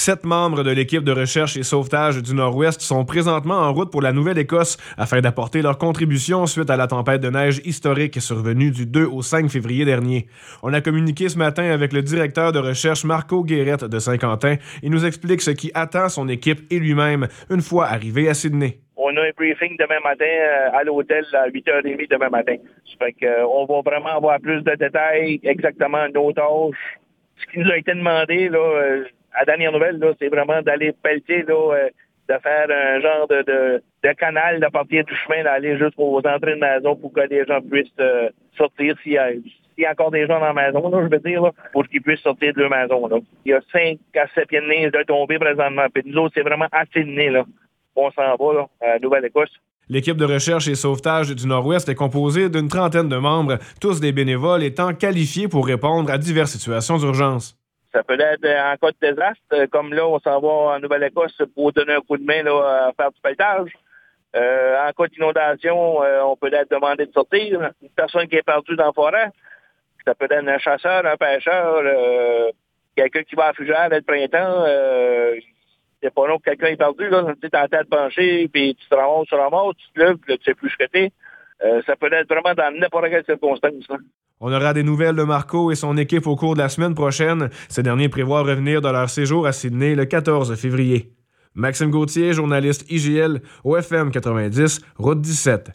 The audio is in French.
Sept membres de l'équipe de recherche et sauvetage du Nord-Ouest sont présentement en route pour la Nouvelle-Écosse afin d'apporter leur contribution suite à la tempête de neige historique survenue du 2 au 5 février dernier. On a communiqué ce matin avec le directeur de recherche Marco Guérette de Saint-Quentin. Il nous explique ce qui attend son équipe et lui-même une fois arrivé à Sydney. On a un briefing demain matin euh, à l'hôtel à 8h30 demain matin. Ça fait que, euh, va vraiment avoir plus de détails, exactement nos tâches. Ce qui nous a été demandé, là, euh, à dernière nouvelle, là, c'est vraiment d'aller pelleter, là, euh, de faire un genre de, de, de canal de partir du chemin, d'aller jusqu'aux entrées de maison pour que les gens puissent euh, sortir s'il y, a, s'il y a encore des gens dans la maison, là, je veux dire, là, pour qu'ils puissent sortir de leur maison. Là. Il y a 5 à 7 pieds de neige de tomber présentement. Puis nous autres, c'est vraiment assez de nez, là. On s'en va, là, à Nouvelle-Écosse. L'équipe de recherche et sauvetage du Nord-Ouest est composée d'une trentaine de membres, tous des bénévoles étant qualifiés pour répondre à diverses situations d'urgence. Ça peut être en cas de désastre, euh, comme là, on s'en va en Nouvelle-Écosse pour donner un coup de main là, à faire du pelletage. Euh, en cas d'inondation, euh, on peut être demandé de sortir. Une personne qui est perdue dans la forêt, ça peut être un chasseur, un pêcheur, euh, quelqu'un qui va à Fugère le printemps. Euh, c'est pas long que quelqu'un est perdu, là. Tu as la tête penchée, puis tu te ramasses, tu te ramasses, tu te lèves, tu sais plus ce que t'es. Euh, ça peut être vraiment dans n'importe quelle circonstance. Là. On aura des nouvelles de Marco et son équipe au cours de la semaine prochaine. Ces derniers prévoient revenir de leur séjour à Sydney le 14 février. Maxime Gauthier, journaliste IGL, OFM 90, route 17.